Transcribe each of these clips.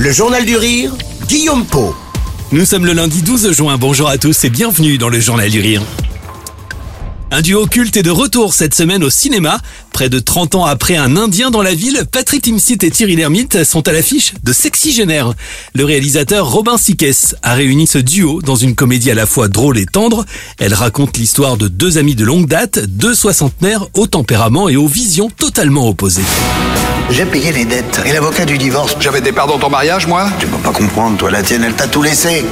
Le journal du rire, Guillaume Po. Nous sommes le lundi 12 juin, bonjour à tous et bienvenue dans le Journal du Rire. Un duo culte est de retour cette semaine au cinéma. Près de 30 ans après Un Indien dans la ville, Patrick Timsit et Thierry Lhermitte sont à l'affiche de Sexygénaire. Le réalisateur Robin Sikes a réuni ce duo dans une comédie à la fois drôle et tendre. Elle raconte l'histoire de deux amis de longue date, deux soixantenaires au tempérament et aux visions totalement opposées. J'ai payé les dettes et l'avocat du divorce. J'avais des parts dans ton mariage, moi? Tu peux pas comprendre, toi, la tienne, elle t'a tout laissé.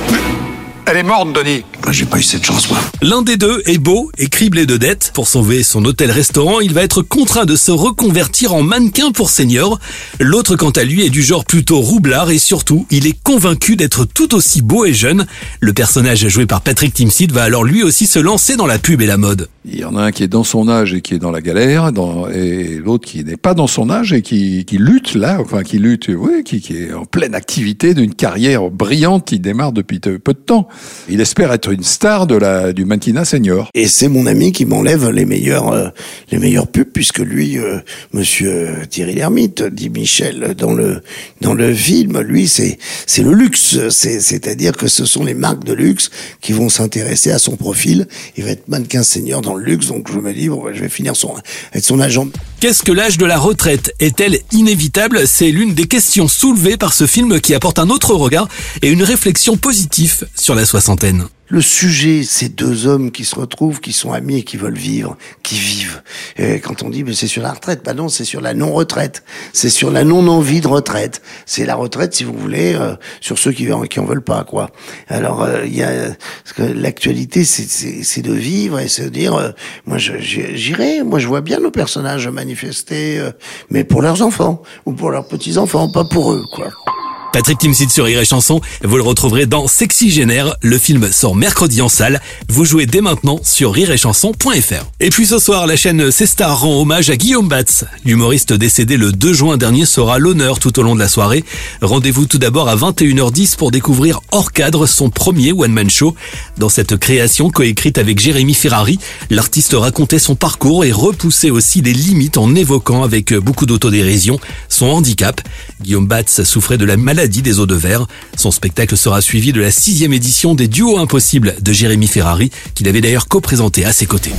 Elle est morte, Denis. Moi, j'ai pas eu cette chance, moi. L'un des deux est beau et criblé de dettes. Pour sauver son hôtel-restaurant, il va être contraint de se reconvertir en mannequin pour senior. L'autre, quant à lui, est du genre plutôt roublard et surtout, il est convaincu d'être tout aussi beau et jeune. Le personnage joué par Patrick Timsit va alors lui aussi se lancer dans la pub et la mode. Il y en a un qui est dans son âge et qui est dans la galère, dans, et l'autre qui n'est pas dans son âge et qui, qui lutte là, enfin qui lutte, oui, qui, qui est en pleine activité d'une carrière brillante qui démarre depuis peu de temps. Il espère être une star de la du mannequinat senior. Et c'est mon ami qui m'enlève les meilleurs, euh, les meilleurs pubs, puisque lui, euh, Monsieur Thierry Lhermitte, dit Michel dans le dans le film, lui, c'est c'est le luxe, c'est c'est-à-dire que ce sont les marques de luxe qui vont s'intéresser à son profil. Il va être mannequin senior dans le luxe, donc je me dis, bon, je vais finir son être son agent. Qu'est-ce que l'âge de la retraite Est-elle inévitable? C'est l'une des questions soulevées par ce film qui apporte un autre regard et une réflexion positive sur la soixantaine. Le sujet, c'est deux hommes qui se retrouvent, qui sont amis et qui veulent vivre, qui vivent. Et quand on dit, mais c'est sur la retraite, bah non, c'est sur la non-retraite, c'est sur la non-envie de retraite. C'est la retraite, si vous voulez, euh, sur ceux qui, qui en veulent pas, quoi. Alors, euh, il y a l'actualité, c'est de vivre et se dire, euh, moi, j'irai, moi, je vois bien nos personnages manifester, mais pour leurs enfants ou pour leurs petits enfants, pas pour eux, quoi. Patrick Timsit sur Rire et Chanson, vous le retrouverez dans Sexygénaire. Le film sort mercredi en salle. Vous jouez dès maintenant sur rireetchanson.fr. Et puis ce soir, la chaîne C-Star rend hommage à Guillaume Batz. L'humoriste décédé le 2 juin dernier sera l'honneur tout au long de la soirée. Rendez-vous tout d'abord à 21h10 pour découvrir hors cadre son premier one-man show. Dans cette création coécrite avec Jérémy Ferrari, l'artiste racontait son parcours et repoussait aussi les limites en évoquant avec beaucoup d'autodérision son handicap. Guillaume Batz souffrait de la maladie maladie des eaux de verre. Son spectacle sera suivi de la sixième édition des Duos Impossibles de Jérémy Ferrari, qu'il avait d'ailleurs co-présenté à ses côtés.